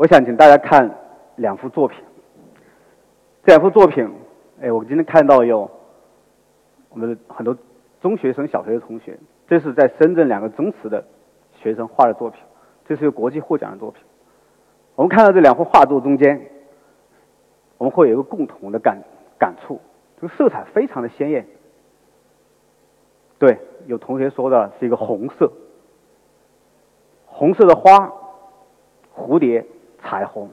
我想请大家看两幅作品。这两幅作品，哎，我今天看到有我们的很多中学生、小学的同学，这是在深圳两个宗祠的学生画的作品，这是有国际获奖的作品。我们看到这两幅画作中间，我们会有一个共同的感感触，这个色彩非常的鲜艳。对，有同学说的是一个红色，红色的花，蝴蝶。彩虹，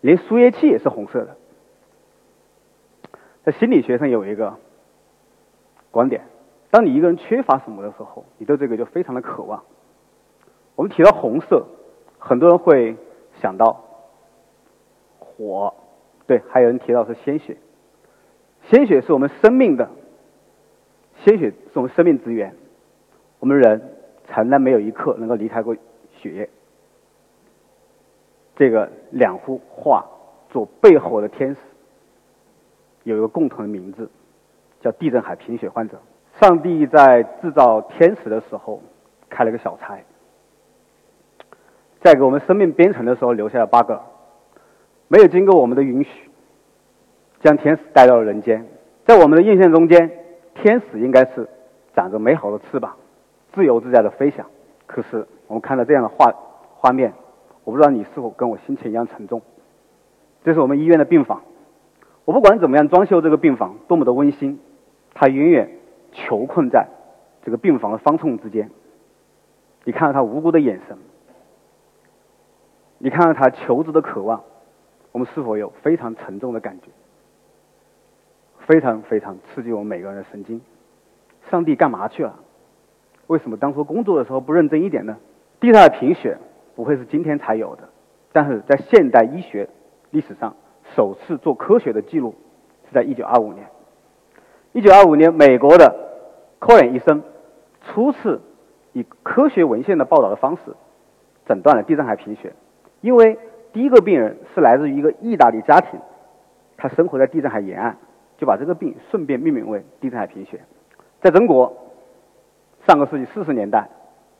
连输液器也是红色的。在心理学上有一个观点：当你一个人缺乏什么的时候，你对这个就非常的渴望。我们提到红色，很多人会想到火，对，还有人提到是鲜血。鲜血是我们生命的，鲜血是我们生命之源。我们人从来没有一刻能够离开过血液。这个两幅画做背后的天使有一个共同的名字，叫地震海贫血患者。上帝在制造天使的时候开了个小差，在给我们生命编程的时候留下了 bug，没有经过我们的允许，将天使带到了人间。在我们的印象中间，天使应该是长着美好的翅膀，自由自在的飞翔。可是我们看到这样的画画面。我不知道你是否跟我心情一样沉重。这是我们医院的病房，我不管怎么样装修这个病房多么的温馨，他永远囚困在这个病房的方寸之间。你看到他无辜的眼神，你看到他求知的渴望，我们是否有非常沉重的感觉？非常非常刺激我们每个人的神经。上帝干嘛去了？为什么当初工作的时候不认真一点呢？地上的贫血。不会是今天才有的，但是在现代医学历史上，首次做科学的记录是在1925年。1925年，美国的科恩医生初次以科学文献的报道的方式诊断了地中海贫血，因为第一个病人是来自于一个意大利家庭，他生活在地中海沿岸，就把这个病顺便命名为地中海贫血。在中国，上个世纪四十年代，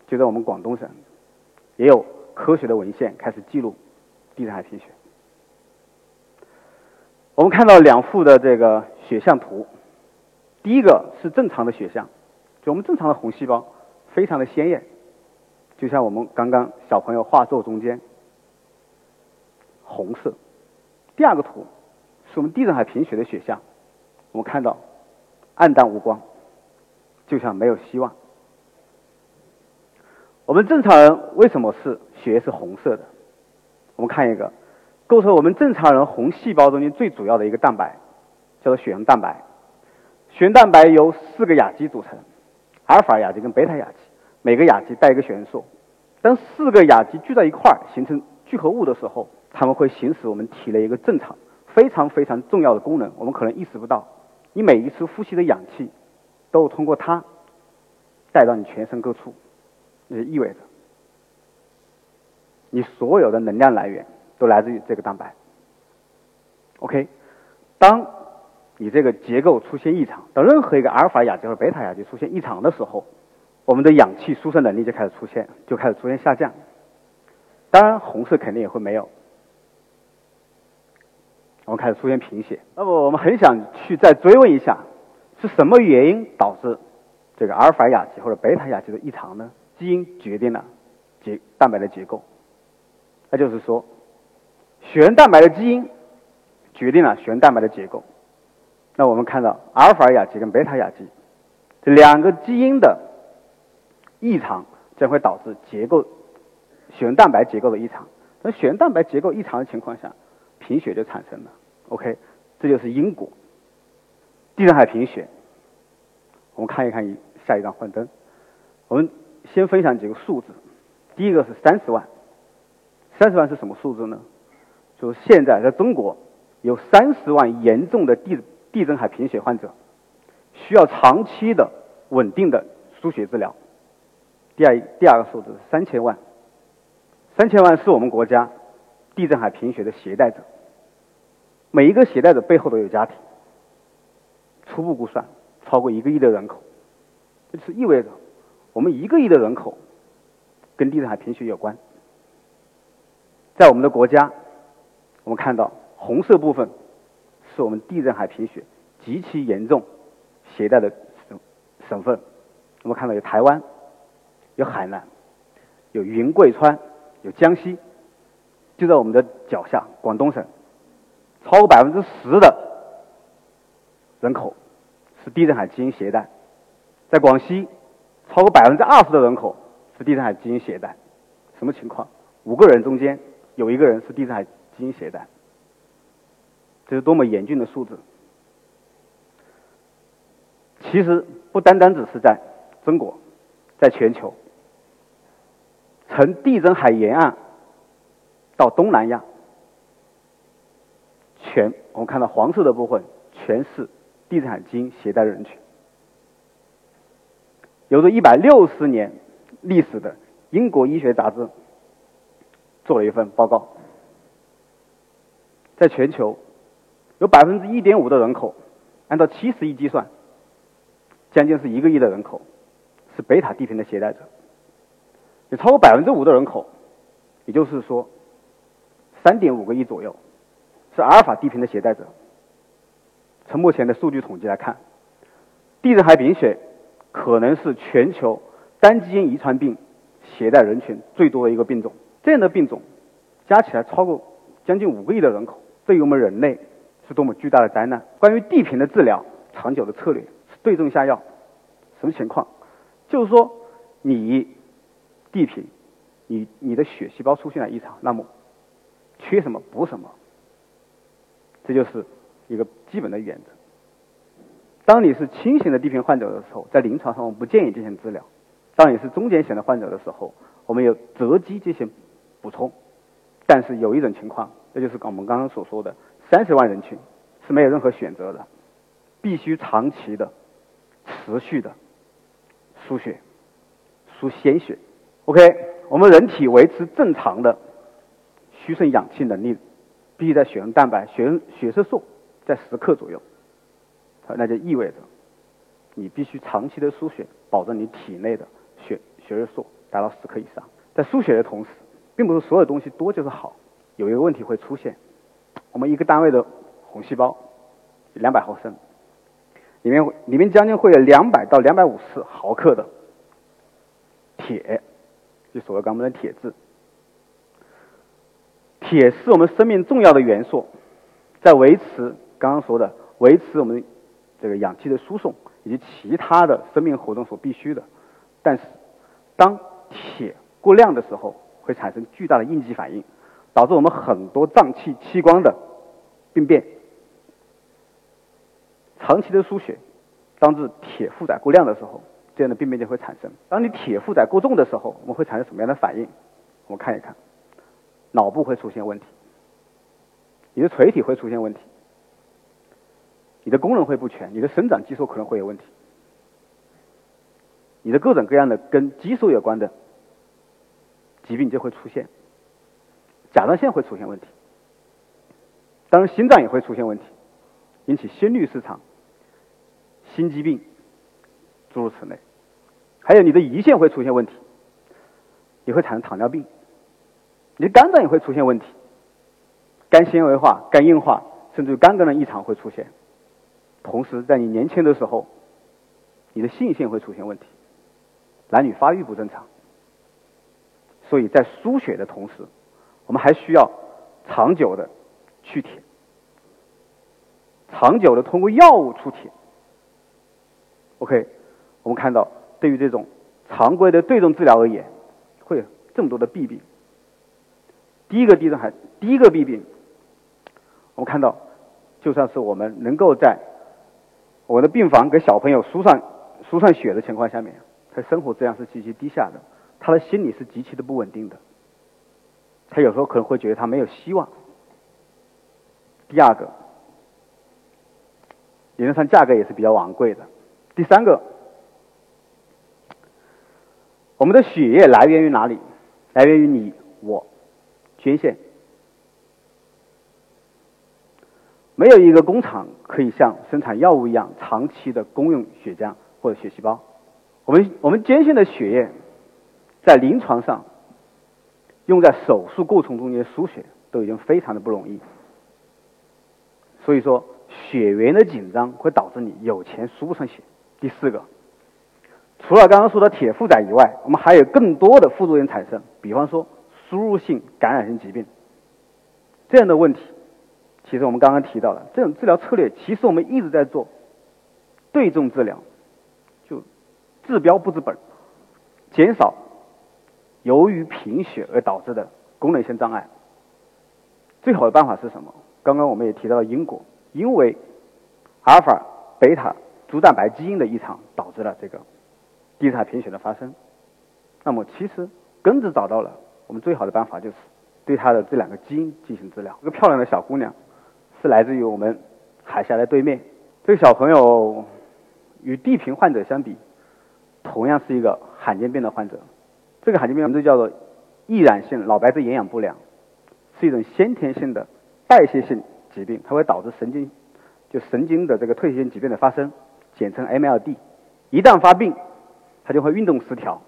就在我们广东省，也有。科学的文献开始记录地中海贫血。我们看到两幅的这个血象图，第一个是正常的血象，就我们正常的红细胞非常的鲜艳，就像我们刚刚小朋友画作中间红色。第二个图是我们地中海贫血的血象，我们看到暗淡无光，就像没有希望。我们正常人为什么是血液是红色的？我们看一个，构成我们正常人红细胞中间最主要的一个蛋白，叫做血红蛋白。血红蛋白由四个亚基组成，阿尔法亚基跟贝塔亚基，每个亚基带一个血元素。当四个亚基聚在一块儿形成聚合物的时候，它们会行使我们体内一个正常、非常非常重要的功能。我们可能意识不到，你每一次呼吸的氧气，都通过它带到你全身各处。这意味着，你所有的能量来源都来自于这个蛋白。OK，当你这个结构出现异常，当任何一个阿尔法亚基或贝塔亚基出现异常的时候，我们的氧气输送能力就开始出现，就开始出现下降。当然，红色肯定也会没有。我们开始出现贫血。那么，我们很想去再追问一下，是什么原因导致这个阿尔法亚基或者贝塔亚基的异常呢？基因决定了结蛋白的结构，那就是说，血红蛋白的基因决定了血红蛋白的结构。那我们看到阿尔法亚基跟贝塔亚基这两个基因的异常，将会导致结构血红蛋白结构的异常。那血红蛋白结构异常的情况下，贫血就产生了。OK，这就是因果。地中海贫血，我们看一看一下一张幻灯，我们。先分享几个数字，第一个是三十万，三十万是什么数字呢？就是现在在中国有三十万严重的地地震海贫血患者，需要长期的稳定的输血治疗。第二第二个数字是三千万，三千万是我们国家地震海贫血的携带者，每一个携带者背后都有家庭，初步估算超过一个亿的人口，这是意味着。我们一个亿的人口跟地中海贫血有关，在我们的国家，我们看到红色部分是我们地震海贫血极其严重携带的省省份。我们看到有台湾，有海南，有云贵川，有江西，就在我们的脚下，广东省，超过百分之十的人口是地震海基因携带，在广西，超过百分之二十的人口是地震海基因携带，什么情况？五个人中间有一个人是地震海基因携带，这是多么严峻的数字！其实不单单只是在。中国在全球，从地中海沿岸到东南亚，全我们看到黄色的部分全是地中海基因携带人群。有着一百六十年历史的英国医学杂志做了一份报告，在全球有百分之一点五的人口，按照七十亿计算，将近是一个亿的人口。是贝塔地平的携带者，有超过百分之五的人口，也就是说，三点五个亿左右，是阿尔法地平的携带者。从目前的数据统计来看，地中海贫血可能是全球单基因遗传病携带人群最多的一个病种。这样的病种加起来超过将近五个亿的人口，对于我们人类是多么巨大的灾难！关于地贫的治疗，长久的策略是对症下药。什么情况？就是说，你地贫，你你的血细胞出现了异常，那么缺什么补什么，这就是一个基本的原则。当你是轻型的地贫患者的时候，在临床上我们不建议进行治疗；当你是中间型的患者的时候，我们有择机进行补充。但是有一种情况，这就是我们刚刚所说的三十万人群是没有任何选择的，必须长期的、持续的。输血，输鲜血。OK，我们人体维持正常的需肾氧气能力，必须在血红蛋白、血血色素在十克左右。那就意味着你必须长期的输血，保证你体内的血血色素达到十克以上。在输血的同时，并不是所有东西多就是好，有一个问题会出现：我们一个单位的红细胞两百毫升。里面里面将近会有两百到两百五十毫克的铁，就所谓刚刚的铁质。铁是我们生命重要的元素，在维持刚刚说的维持我们这个氧气的输送以及其他的生命活动所必须的。但是，当铁过量的时候，会产生巨大的应激反应，导致我们很多脏器器官的病变。长期的输血，当致铁负载过量的时候，这样的病变就会产生。当你铁负载过重的时候，我们会产生什么样的反应？我们看一看，脑部会出现问题，你的垂体会出现问题，你的功能会不全，你的生长激素可能会有问题，你的各种各样的跟激素有关的疾病就会出现，甲状腺会出现问题，当然心脏也会出现问题，引起心律失常。心肌病，诸如此类，还有你的胰腺会出现问题，你会产生糖尿病，你的肝脏也会出现问题，肝纤维化、肝硬化，甚至于肝功能异常会出现。同时，在你年轻的时候，你的性腺会出现问题，男女发育不正常。所以在输血的同时，我们还需要长久的去铁，长久的通过药物出铁。OK，我们看到，对于这种常规的对症治疗而言，会有这么多的弊病。第一个地震还第一个弊病，我们看到，就算是我们能够在我的病房给小朋友输上输上血的情况下面，他生活质量是极其低下的，他的心理是极其的不稳定的，他有时候可能会觉得他没有希望。第二个，理论上价格也是比较昂贵的。第三个，我们的血液来源于哪里？来源于你我捐献。没有一个工厂可以像生产药物一样长期的供应血浆或者血细胞。我们我们捐献的血液，在临床上用在手术过程中间输血都已经非常的不容易。所以说，血源的紧张会导致你有钱输不上血。第四个，除了刚刚说的铁负载以外，我们还有更多的副作用产生，比方说输入性感染性疾病这样的问题。其实我们刚刚提到了这种治疗策略，其实我们一直在做对症治疗，就治标不治本，减少由于贫血而导致的功能性障碍。最好的办法是什么？刚刚我们也提到了因果，因为阿尔法、贝塔珠蛋白基因的异常导致了这个地塔贫血的发生。那么其实根子找到了，我们最好的办法就是对它的这两个基因进行治疗。一个漂亮的小姑娘是来自于我们海峡的对面。这个小朋友与地贫患者相比，同样是一个罕见病的患者。这个罕见病名字叫做易染性脑白质营养不良，是一种先天性的。代谢性疾病，它会导致神经就神经的这个退行性疾病的发生，简称 MLD。一旦发病，它就会运动失调、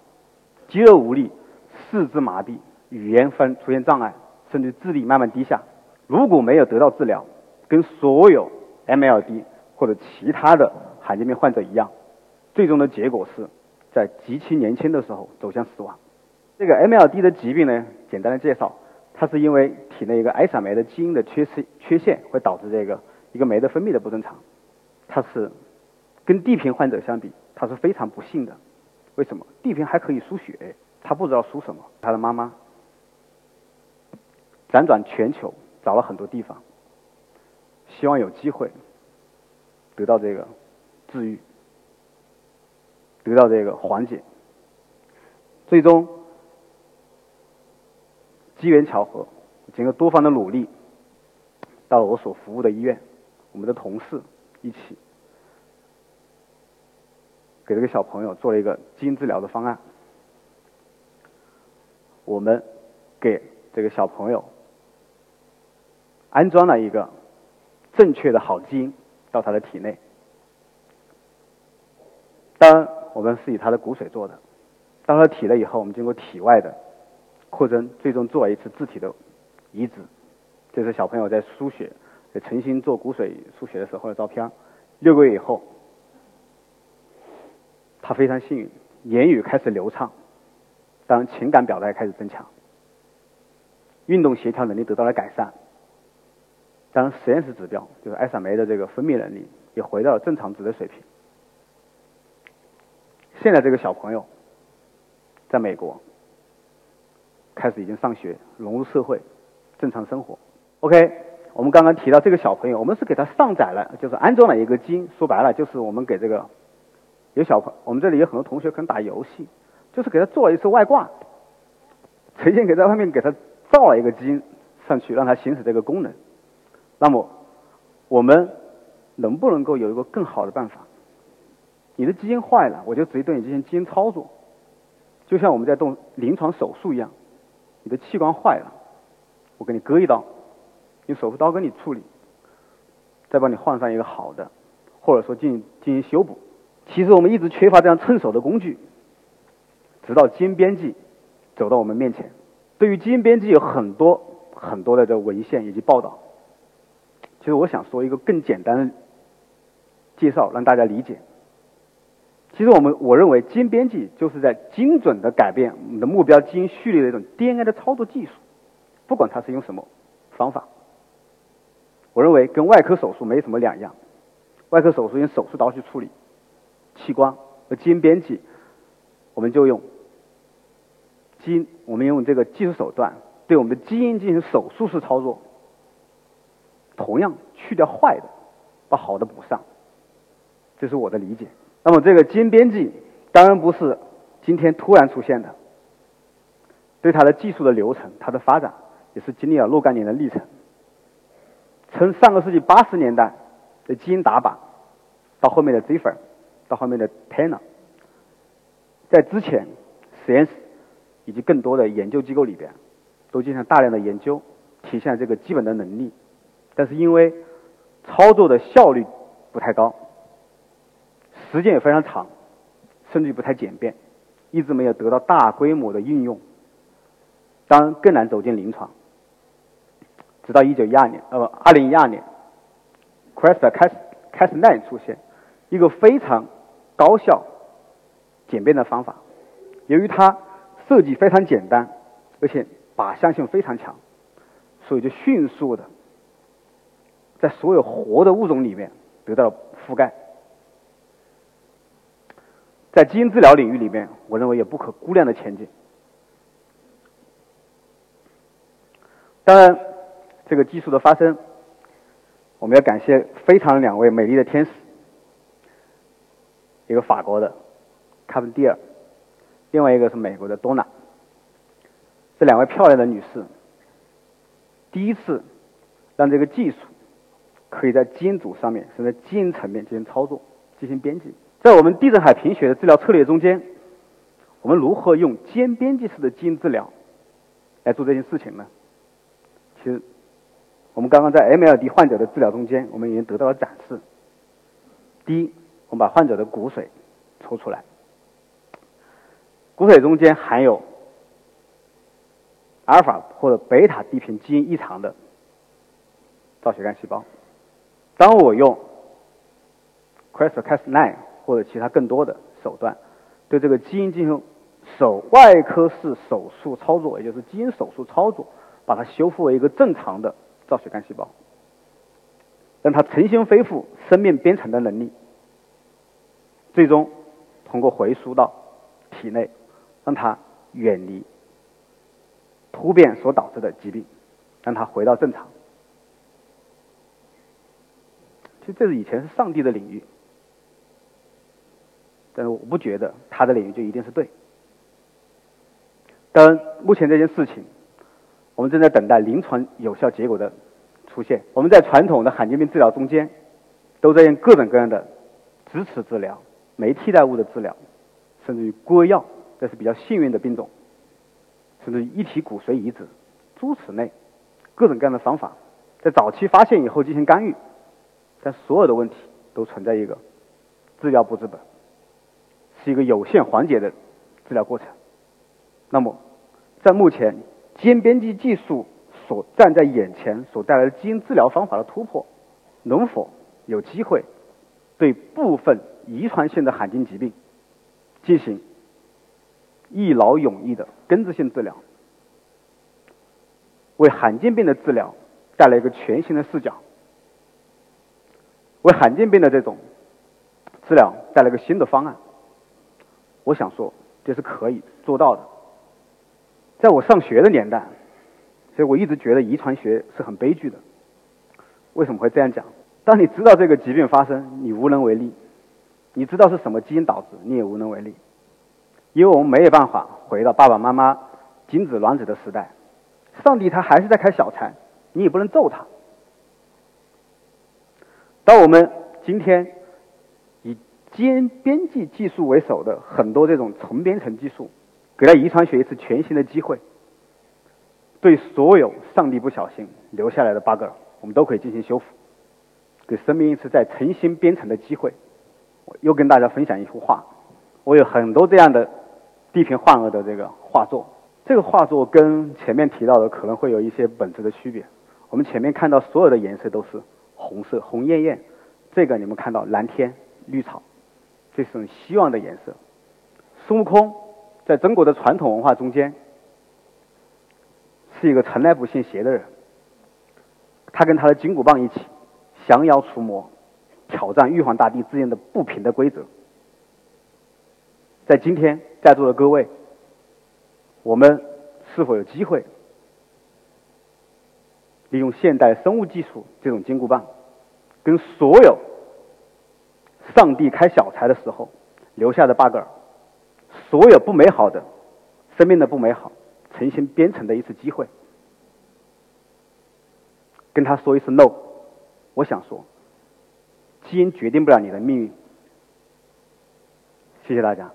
肌肉无力、四肢麻痹、语言分出现障碍，甚至智力慢慢低下。如果没有得到治疗，跟所有 MLD 或者其他的罕见病患者一样，最终的结果是在极其年轻的时候走向死亡。这个 MLD 的疾病呢，简单的介绍。它是因为体内一个艾萨酶的基因的缺失缺陷，会导致这个一个酶的分泌的不正常。它是跟地贫患者相比，它是非常不幸的。为什么？地贫还可以输血，他不知道输什么。他的妈妈辗转全球找了很多地方，希望有机会得到这个治愈，得到这个缓解。最终。机缘巧合，经过多方的努力，到了我所服务的医院，我们的同事一起给这个小朋友做了一个基因治疗的方案。我们给这个小朋友安装了一个正确的好基因到他的体内。当然，我们是以他的骨髓做的。到了体内以后，我们经过体外的。扩增，最终做了一次自体的移植。这是小朋友在输血、在诚心做骨髓输血的时候的照片。六个月以后，他非常幸运，言语开始流畅，当情感表达也开始增强，运动协调能力得到了改善。当然，实验室指标就是艾萨酶的这个分泌能力也回到了正常值的水平。现在这个小朋友在美国。开始已经上学，融入社会，正常生活。OK，我们刚刚提到这个小朋友，我们是给他上载了，就是安装了一个基因。说白了，就是我们给这个有小朋，我们这里有很多同学可能打游戏，就是给他做了一次外挂，呈现给在外面给他造了一个基因上去，让他行使这个功能。那么，我们能不能够有一个更好的办法？你的基因坏了，我就直接对你进行基因操作，就像我们在动临床手术一样。你的器官坏了，我给你割一刀，用手术刀给你处理，再帮你换上一个好的，或者说进进行修补。其实我们一直缺乏这样趁手的工具，直到基因编辑走到我们面前。对于基因编辑有很多很多的这文献以及报道。其实我想说一个更简单的介绍，让大家理解。其实我们我认为基因编辑就是在精准的改变我们的目标基因序列的一种 DNA 的操作技术，不管它是用什么方法，我认为跟外科手术没什么两样。外科手术用手术刀去处理器官，而基因编辑我们就用基因，我们用这个技术手段对我们的基因进行手术式操作，同样去掉坏的，把好的补上，这是我的理解。那么这个基因编辑当然不是今天突然出现的，对它的技术的流程、它的发展也是经历了若干年的历程。从上个世纪八十年代的基因打靶，到后面的 Ziffer，到后面的 Tanner，在之前实验室以及更多的研究机构里边，都进行大量的研究，体现了这个基本的能力，但是因为操作的效率不太高。时间也非常长，甚至不太简便，一直没有得到大规模的应用。当然更难走进临床。直到一九一二年，呃，二零一二年，CRISPR-Cas9 出现，一个非常高效、简便的方法。由于它设计非常简单，而且靶向性非常强，所以就迅速的在所有活的物种里面得到了覆盖。在基因治疗领域里面，我认为有不可估量的前景。当然，这个技术的发生，我们要感谢非常两位美丽的天使，一个法国的卡文蒂尔，另外一个是美国的多娜。这两位漂亮的女士，第一次让这个技术可以在基因组上面，甚至基因层面进行操作、进行编辑。在我们地中海贫血的治疗策略中间，我们如何用基因编辑式的基因治疗来做这件事情呢？其实，我们刚刚在 MLD 患者的治疗中间，我们已经得到了展示。第一，我们把患者的骨髓抽出来，骨髓中间含有阿尔法或者贝塔地平基因异常的造血干细胞。当我用 CRISPR-Cas9 或者其他更多的手段对这个基因进行手外科式手术操作，也就是基因手术操作。把它修复为一个正常的造血干细胞，让它重新恢复生命编程的能力，最终通过回输到体内，让它远离突变所导致的疾病，让它回到正常。其实这是以前是上帝的领域，但是我不觉得他的领域就一定是对。当然，目前这件事情。我们正在等待临床有效结果的出现。我们在传统的罕见病治疗中间，都在用各种各样的支持治疗、没替代物的治疗，甚至于孤儿药，这是比较幸运的病种，甚至于一体骨髓移植，诸此类各种各样的方法，在早期发现以后进行干预，但所有的问题都存在一个治疗不治本，是一个有限缓解的治疗过程。那么，在目前。基因编辑技术所站在眼前所带来的基因治疗方法的突破，能否有机会对部分遗传性的罕见疾病进行一劳永逸的根治性治疗，为罕见病的治疗带来一个全新的视角，为罕见病的这种治疗带来一个新的方案？我想说，这是可以做到的。在我上学的年代，所以我一直觉得遗传学是很悲剧的。为什么会这样讲？当你知道这个疾病发生，你无能为力；你知道是什么基因导致，你也无能为力。因为我们没有办法回到爸爸妈妈精子卵子的时代，上帝他还是在开小差，你也不能揍他。当我们今天以基因编辑技术为首的很多这种重编程技术。给了遗传学一次全新的机会，对所有上帝不小心留下来的 bug，我们都可以进行修复，给生命一次再重新编程的机会。我又跟大家分享一幅画，我有很多这样的地平患儿的这个画作。这个画作跟前面提到的可能会有一些本质的区别。我们前面看到所有的颜色都是红色，红艳艳。这个你们看到蓝天绿草，这是希望的颜色。孙悟空。在中国的传统文化中间，是一个从来不信邪的人。他跟他的金箍棒一起降妖除魔，挑战玉皇大帝之间的不平的规则。在今天在座的各位，我们是否有机会利用现代生物技术这种金箍棒，跟所有上帝开小差的时候留下的 bug？所有不美好的生命的不美好，重新编程的一次机会，跟他说一次 no。我想说，基因决定不了你的命运。谢谢大家。